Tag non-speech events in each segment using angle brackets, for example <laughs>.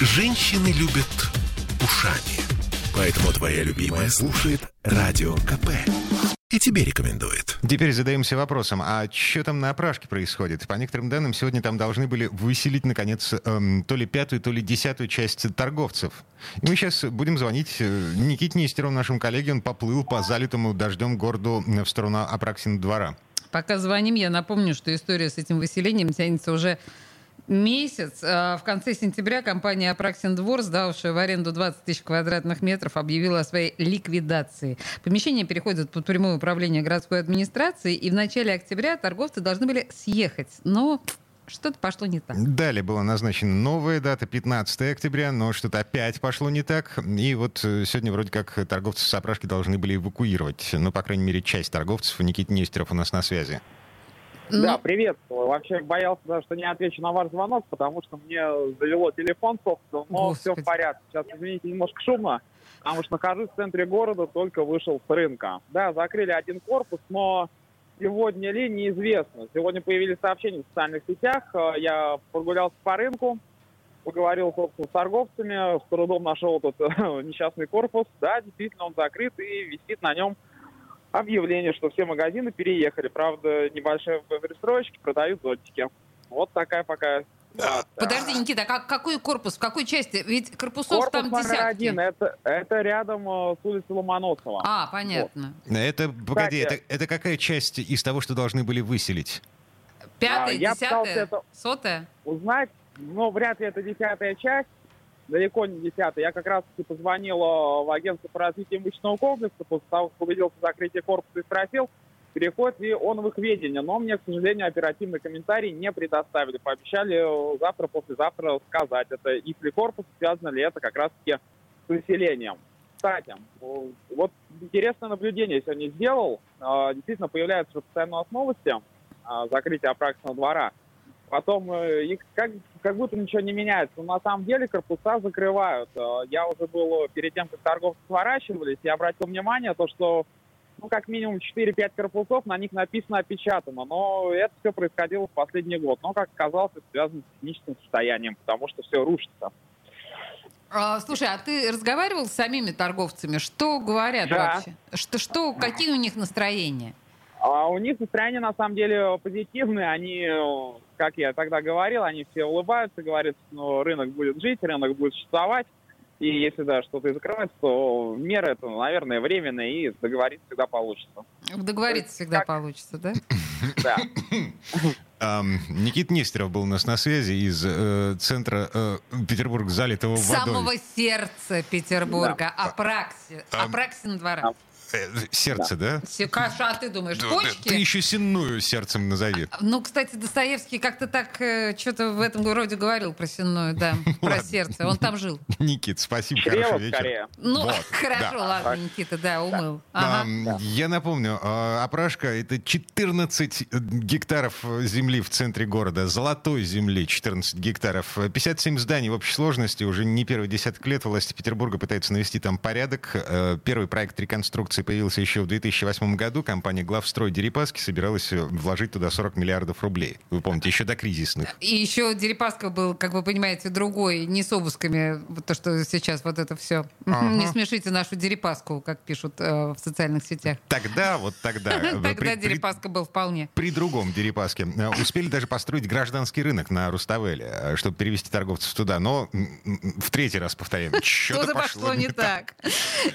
Женщины любят ушами. Поэтому твоя любимая слушает Радио КП. И тебе рекомендует. Теперь задаемся вопросом, а что там на опрашке происходит? По некоторым данным, сегодня там должны были выселить, наконец, эм, то ли пятую, то ли десятую часть торговцев. И мы сейчас будем звонить э, Никите Нестерову, нашему коллеге. Он поплыл по залитому дождем городу в сторону Апраксина двора. Пока звоним, я напомню, что история с этим выселением тянется уже месяц. А в конце сентября компания «Апраксин двор», сдавшая в аренду 20 тысяч квадратных метров, объявила о своей ликвидации. Помещение переходит под прямое управление городской администрации, и в начале октября торговцы должны были съехать. Но что-то пошло не так. Далее была назначена новая дата, 15 октября, но что-то опять пошло не так. И вот э, сегодня вроде как торговцы с опрашки должны были эвакуировать. Ну, по крайней мере, часть торговцев. Никита Нестеров у нас на связи. Ну... Да, приветствую. Вообще боялся, что не отвечу на ваш звонок, потому что мне завело телефон, собственно, но Господи. все в порядке. Сейчас, извините, немножко шумно, потому что нахожусь в центре города, только вышел с рынка. Да, закрыли один корпус, но сегодня ли неизвестно. Сегодня появились сообщения в социальных сетях. Э, я прогулялся по рынку, поговорил, собственно, с торговцами, с трудом нашел этот <laughs> несчастный корпус. Да, действительно, он закрыт и висит на нем объявление, что все магазины переехали. Правда, небольшие перестроечки продают зонтики. Вот такая пока да. Подожди, Никита, а какой корпус, в какой части? Ведь корпусов корпус там десятки. один, это, это рядом э, с улицы Ломоносова. А, понятно. Вот. Это, погоди, Кстати, это, это какая часть из того, что должны были выселить? Пятая, а, десятая, это сотая? Узнать, но вряд ли это десятая часть далеко не десятый. Я как раз-таки позвонил э, в агентство по развитию имущественного комплекса, после того, как убедился в закрытии корпуса и спросил, переходит ли он в их ведение. Но мне, к сожалению, оперативный комментарий не предоставили. Пообещали э, завтра, послезавтра сказать, это их ли корпус, связано ли это как раз-таки с выселением. Кстати, вот интересное наблюдение сегодня сделал. Э, действительно, появляются постоянно новости закрытия Апраксиного двора – Потом э, их как, как будто ничего не меняется. Но на самом деле корпуса закрывают. Э, я уже был э, перед тем, как торговцы сворачивались, я обратил внимание, то, что ну, как минимум 4-5 корпусов, на них написано опечатано. Но это все происходило в последний год. Но, как оказалось, это связано с техническим состоянием, потому что все рушится. А, слушай, а ты разговаривал с самими торговцами? Что говорят да. вообще? Что, что, какие у них настроения? А у них настроение на самом деле позитивное. Они, как я тогда говорил, они все улыбаются, говорят, что ну, рынок будет жить, рынок будет существовать. И если да, что-то и закрывается, то меры это, наверное, временные, и договориться всегда получится. Договориться всегда как... получится, да? <coughs> Да. <coughs> Никит Нестеров был у нас на связи из э, центра э, Петербурга, залитого водой. Самого сердца Петербурга, да. Апракси, Апраксин двора. Э, сердце, да? да? Каша, а ты думаешь, почки? Ты еще сенную сердцем назови. А, ну, кстати, Достоевский как-то так э, что-то в этом роде говорил про сенную, да, <laughs> про сердце. Он там жил. <laughs> Никит, спасибо, хороший вечер. Ну, <laughs> хорошо, ладно, Никита, да, умыл. Я напомню, а, опрашка — это 14 гектаров земли в центре города, золотой земли 14 гектаров, 57 зданий в общей сложности, уже не первый десяток лет власти Петербурга пытаются навести там порядок. Э, первый проект реконструкции Турции появился еще в 2008 году. Компания «Главстрой Дерипаски» собиралась э, вложить туда 40 миллиардов рублей. Вы помните, еще до кризисных. И еще Дерипаска был, как вы понимаете, другой, не с обысками, то, что сейчас вот это все. Ага. Не смешите нашу Дерипаску, как пишут э, в социальных сетях. Тогда, вот тогда. <laughs> Тогда Дерипаска был вполне. При другом Дерипаске. Э, успели даже построить гражданский рынок на Руставеле, чтобы перевести торговцев туда. Но в третий раз повторяем, <laughs> что-то пошло не так.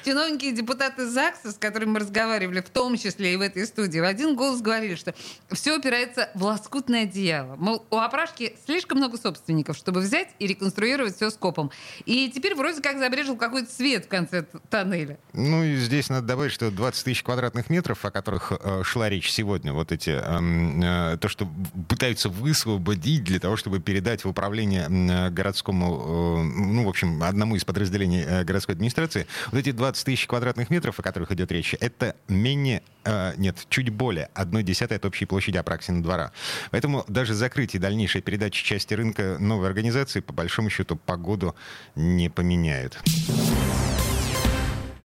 Чиновники и депутаты ЗАГСа, с которыми мы разговаривали, в том числе и в этой студии, в один голос говорили, что все опирается в лоскутное одеяло. Мол, у опрашки слишком много собственников, чтобы взять и реконструировать все скопом. И теперь вроде как забрежил какой-то свет в конце тоннеля. Ну и здесь надо добавить, что 20 тысяч квадратных метров, о которых э, шла речь сегодня, вот эти, э, э, то, что пытаются высвободить для того, чтобы передать в управление э, городскому, э, ну, в общем, одному из подразделений э, городской администрации, вот эти 20 тысяч квадратных метров, о которых идет речь, это менее, э, нет, чуть более одной десятой от общей площади Апраксина двора. Поэтому даже закрытие дальнейшей передачи части рынка новой организации, по большому счету, погоду не поменяет.